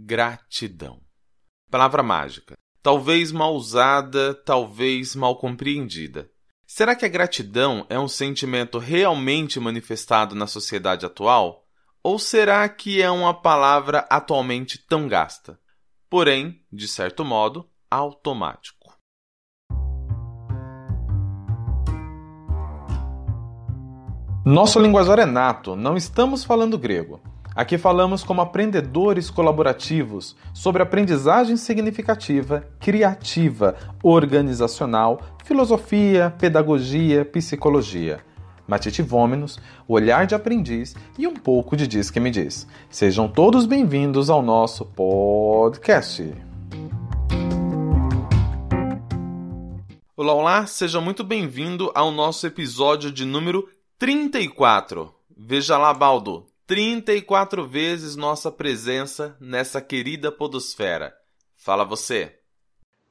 Gratidão. Palavra mágica. Talvez mal usada, talvez mal compreendida. Será que a gratidão é um sentimento realmente manifestado na sociedade atual? Ou será que é uma palavra atualmente tão gasta? Porém, de certo modo, automático. Nosso linguajar é nato, não estamos falando grego. Aqui falamos como aprendedores colaborativos sobre aprendizagem significativa, criativa, organizacional, filosofia, pedagogia, psicologia. Matite Vômenos, olhar de aprendiz e um pouco de Diz que me diz. Sejam todos bem-vindos ao nosso podcast. Olá, olá, seja muito bem-vindo ao nosso episódio de número 34. Veja lá, Baldo, 34 vezes nossa presença nessa querida podosfera. Fala você.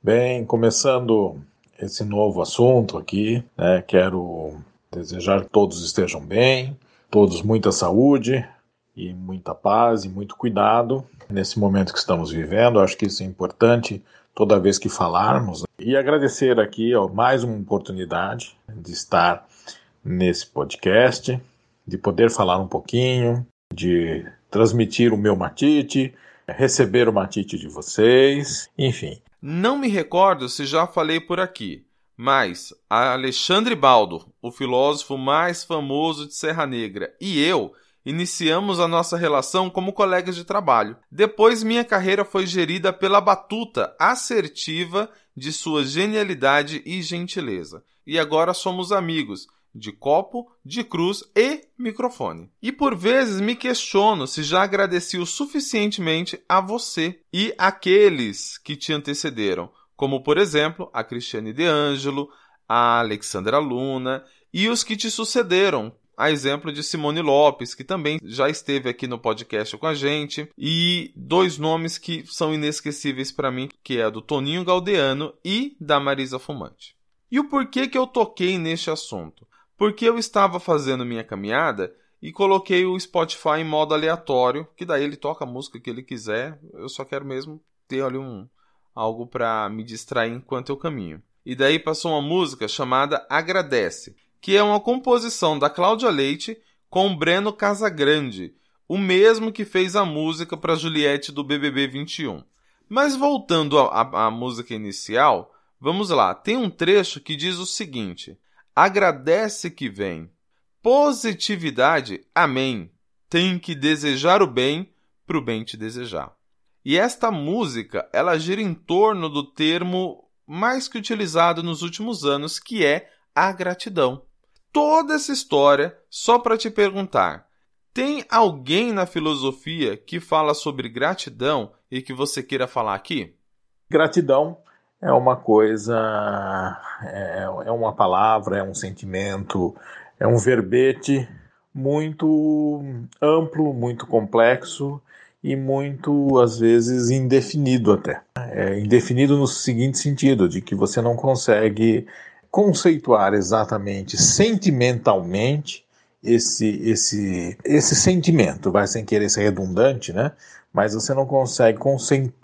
Bem, começando esse novo assunto aqui, né, quero desejar que todos estejam bem, todos muita saúde e muita paz e muito cuidado nesse momento que estamos vivendo. Acho que isso é importante toda vez que falarmos. E agradecer aqui ó, mais uma oportunidade de estar nesse podcast de poder falar um pouquinho, de transmitir o meu matite, receber o matite de vocês, enfim. Não me recordo se já falei por aqui, mas Alexandre Baldo, o filósofo mais famoso de Serra Negra, e eu iniciamos a nossa relação como colegas de trabalho. Depois, minha carreira foi gerida pela batuta assertiva de sua genialidade e gentileza. E agora somos amigos, de copo, de cruz e microfone. E por vezes me questiono se já agradeci o suficientemente a você e aqueles que te antecederam, como por exemplo a Cristiane De Angelo, a Alexandra Luna e os que te sucederam, a exemplo de Simone Lopes, que também já esteve aqui no podcast com a gente, e dois nomes que são inesquecíveis para mim, que é do Toninho Galdeano e da Marisa Fumante. E o porquê que eu toquei neste assunto? Porque eu estava fazendo minha caminhada e coloquei o Spotify em modo aleatório, que daí ele toca a música que ele quiser. Eu só quero mesmo ter ali um algo para me distrair enquanto eu caminho. E daí passou uma música chamada Agradece, que é uma composição da Cláudia Leite com Breno Casagrande, o mesmo que fez a música para Juliette do BBB 21. Mas voltando à música inicial, vamos lá. Tem um trecho que diz o seguinte: agradece que vem. Positividade, amém. Tem que desejar o bem para o bem te desejar. E esta música, ela gira em torno do termo mais que utilizado nos últimos anos, que é a gratidão. Toda essa história só para te perguntar: tem alguém na filosofia que fala sobre gratidão e que você queira falar aqui? Gratidão é uma coisa, é, é uma palavra, é um sentimento, é um verbete muito amplo, muito complexo e muito, às vezes, indefinido até. É indefinido no seguinte sentido, de que você não consegue conceituar exatamente, sentimentalmente, esse, esse, esse sentimento, vai sem querer ser redundante, né? Mas você não consegue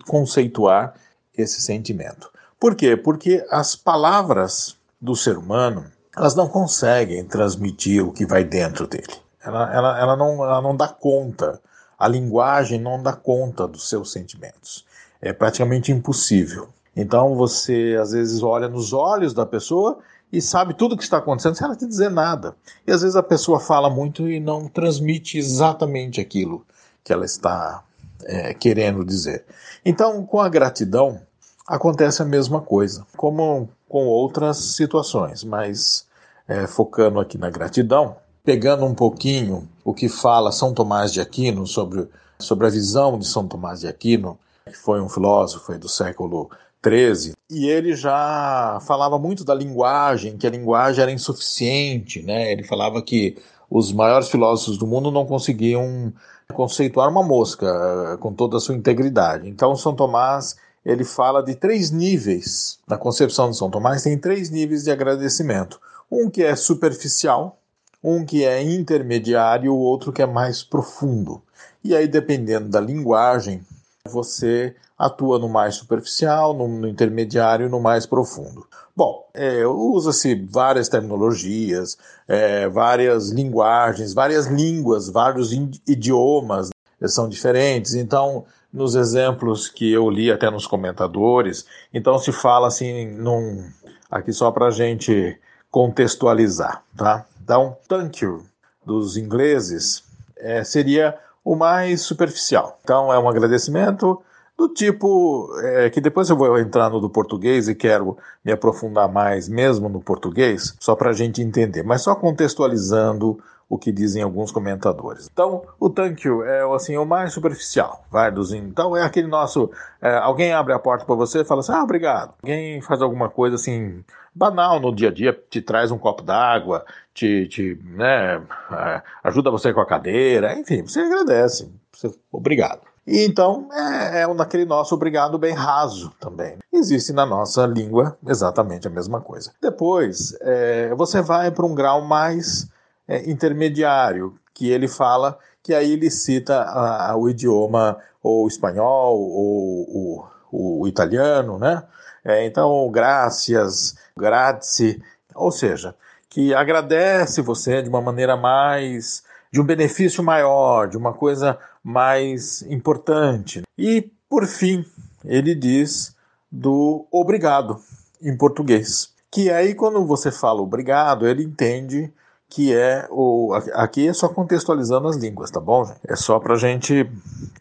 conceituar esse sentimento. Por quê? Porque as palavras do ser humano elas não conseguem transmitir o que vai dentro dele. Ela, ela, ela, não, ela não dá conta, a linguagem não dá conta dos seus sentimentos. É praticamente impossível. Então você às vezes olha nos olhos da pessoa e sabe tudo o que está acontecendo sem ela te dizer nada. E às vezes a pessoa fala muito e não transmite exatamente aquilo que ela está é, querendo dizer. Então, com a gratidão, acontece a mesma coisa, como com outras situações, mas é, focando aqui na gratidão, pegando um pouquinho o que fala São Tomás de Aquino sobre, sobre a visão de São Tomás de Aquino, que foi um filósofo do século XIII, e ele já falava muito da linguagem, que a linguagem era insuficiente, né? Ele falava que os maiores filósofos do mundo não conseguiam conceituar uma mosca eh, com toda a sua integridade. Então, São Tomás ele fala de três níveis. Na concepção de São Tomás, tem três níveis de agradecimento: um que é superficial, um que é intermediário e o outro que é mais profundo. E aí, dependendo da linguagem você atua no mais superficial, no, intermediário, no mais profundo. Bom, é, usa-se várias terminologias, é, várias linguagens, várias línguas, vários idiomas são diferentes. Então, nos exemplos que eu li até nos comentadores, então se fala assim, num, aqui só para gente contextualizar, tá? Então, thank you dos ingleses é, seria o mais superficial. Então, é um agradecimento do tipo é, que depois eu vou entrar no do português e quero me aprofundar mais mesmo no português, só para a gente entender, mas só contextualizando o que dizem alguns comentadores. Então, o thank you é assim, o mais superficial, vai Então, é aquele nosso. É, alguém abre a porta para você e fala assim, ah, obrigado. Alguém faz alguma coisa assim, banal no dia a dia, te traz um copo d'água, te, te né, é, ajuda você com a cadeira, enfim, você agradece. Você, obrigado. E então é, é naquele nosso obrigado bem raso também. Existe na nossa língua exatamente a mesma coisa. Depois, é, você vai para um grau mais é, intermediário, que ele fala que aí ele cita a, o idioma ou espanhol ou o italiano, né? É, então, gracias, grazie, ou seja, que agradece você de uma maneira mais de um benefício maior, de uma coisa mais importante. E, por fim, ele diz do obrigado em português. Que aí, quando você fala obrigado, ele entende que é o. Aqui é só contextualizando as línguas, tá bom? É só para a gente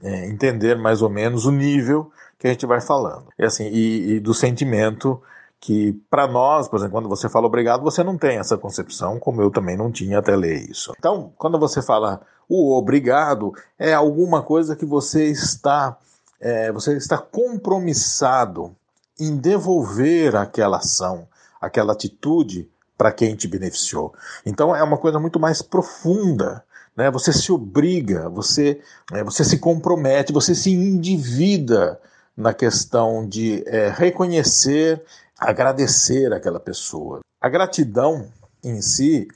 é, entender mais ou menos o nível que a gente vai falando. E, assim, e, e do sentimento que para nós, por exemplo, quando você fala obrigado, você não tem essa concepção, como eu também não tinha até ler isso. Então, quando você fala o obrigado, é alguma coisa que você está é, você está compromissado em devolver aquela ação, aquela atitude para quem te beneficiou. Então é uma coisa muito mais profunda. Né? Você se obriga, você, é, você se compromete, você se endivida na questão de é, reconhecer agradecer aquela pessoa. A gratidão em si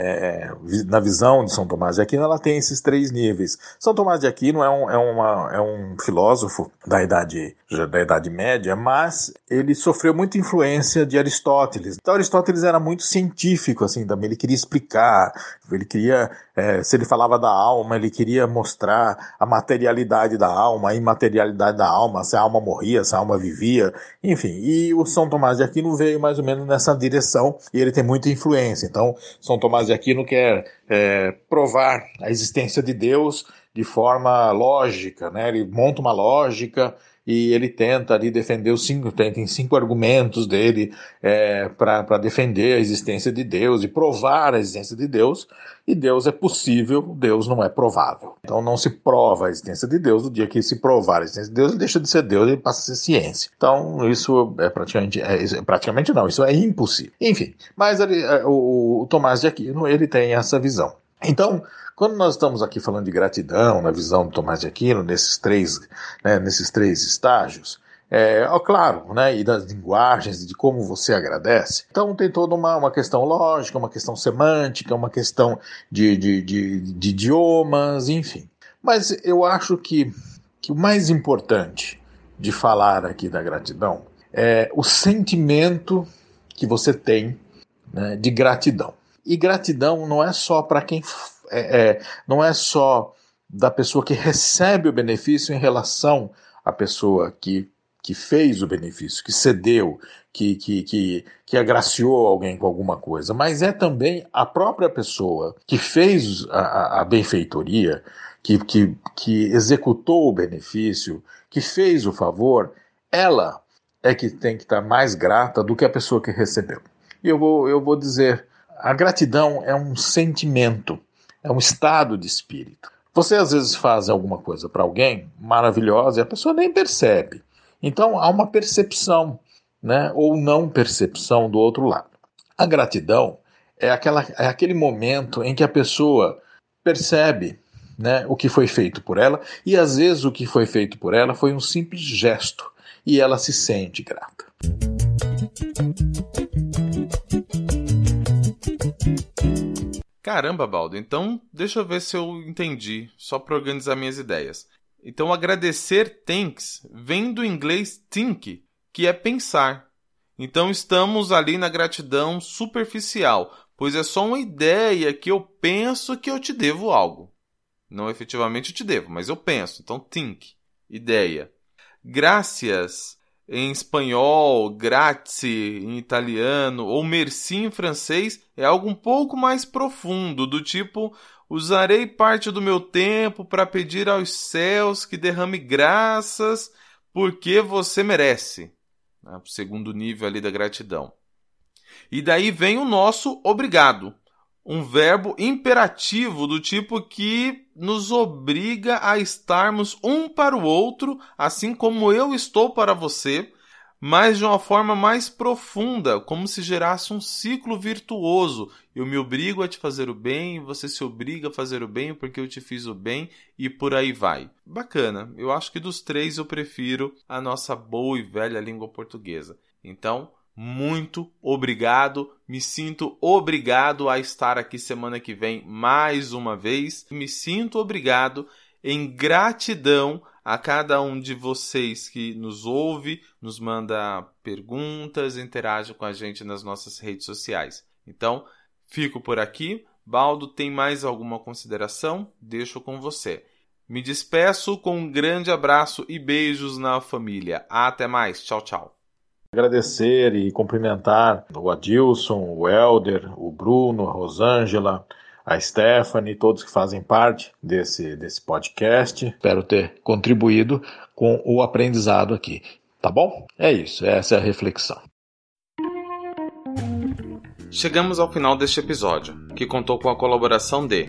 é, na visão de São Tomás de Aquino, ela tem esses três níveis. São Tomás de Aquino é um, é uma, é um filósofo da idade, da idade Média, mas ele sofreu muita influência de Aristóteles. Então Aristóteles era muito científico, assim, também ele queria explicar, ele queria, é, se ele falava da alma, ele queria mostrar a materialidade da alma, a imaterialidade da alma, se a alma morria, se a alma vivia, enfim. E o São Tomás de Aquino veio mais ou menos nessa direção e ele tem muita influência. Então, São Tomás de Aquino quer é, provar a existência de Deus de forma lógica, né? Ele monta uma lógica e ele tenta ali defender os cinco, tem, cinco argumentos dele é, para defender a existência de Deus e provar a existência de Deus. E Deus é possível, Deus não é provável. Então não se prova a existência de Deus. No dia que se provar a existência de Deus, ele deixa de ser Deus, ele passa a ser ciência. Então isso é praticamente, é, é praticamente não, isso é impossível. Enfim, mas é, o, o Tomás de Aquino ele tem essa visão. Então, quando nós estamos aqui falando de gratidão, na visão do Tomás de Aquino, nesses três, né, nesses três estágios, é, ó, claro, né, e das linguagens, de como você agradece. Então tem toda uma, uma questão lógica, uma questão semântica, uma questão de, de, de, de idiomas, enfim. Mas eu acho que, que o mais importante de falar aqui da gratidão é o sentimento que você tem né, de gratidão. E gratidão não é só para quem é, é, não é só da pessoa que recebe o benefício em relação à pessoa que, que fez o benefício, que cedeu, que, que, que, que agraciou alguém com alguma coisa, mas é também a própria pessoa que fez a, a benfeitoria, que, que, que executou o benefício, que fez o favor, ela é que tem que estar mais grata do que a pessoa que recebeu. E eu vou, eu vou dizer, a gratidão é um sentimento é um estado de espírito. Você às vezes faz alguma coisa para alguém maravilhosa e a pessoa nem percebe. Então há uma percepção, né, ou não percepção do outro lado. A gratidão é, aquela, é aquele momento em que a pessoa percebe né, o que foi feito por ela e às vezes o que foi feito por ela foi um simples gesto e ela se sente grata. Caramba, Baldo, então deixa eu ver se eu entendi, só para organizar minhas ideias. Então, agradecer thanks vem do inglês think, que é pensar. Então, estamos ali na gratidão superficial, pois é só uma ideia que eu penso que eu te devo algo. Não efetivamente eu te devo, mas eu penso. Então, think, ideia. Gracias em espanhol, grazie em italiano ou merci em francês é algo um pouco mais profundo, do tipo usarei parte do meu tempo para pedir aos céus que derrame graças porque você merece. Né? O segundo nível ali da gratidão. E daí vem o nosso obrigado um verbo imperativo do tipo que nos obriga a estarmos um para o outro, assim como eu estou para você, mas de uma forma mais profunda, como se gerasse um ciclo virtuoso. Eu me obrigo a te fazer o bem, você se obriga a fazer o bem porque eu te fiz o bem e por aí vai. Bacana. Eu acho que dos três eu prefiro a nossa boa e velha língua portuguesa. Então, muito obrigado. Me sinto obrigado a estar aqui semana que vem mais uma vez. Me sinto obrigado em gratidão a cada um de vocês que nos ouve, nos manda perguntas, interage com a gente nas nossas redes sociais. Então, fico por aqui. Baldo, tem mais alguma consideração? Deixo com você. Me despeço com um grande abraço e beijos na família. Até mais. Tchau, tchau. Agradecer e cumprimentar o Adilson, o Helder, o Bruno, a Rosângela, a Stephanie, todos que fazem parte desse, desse podcast. Espero ter contribuído com o aprendizado aqui. Tá bom? É isso, essa é a reflexão. Chegamos ao final deste episódio, que contou com a colaboração de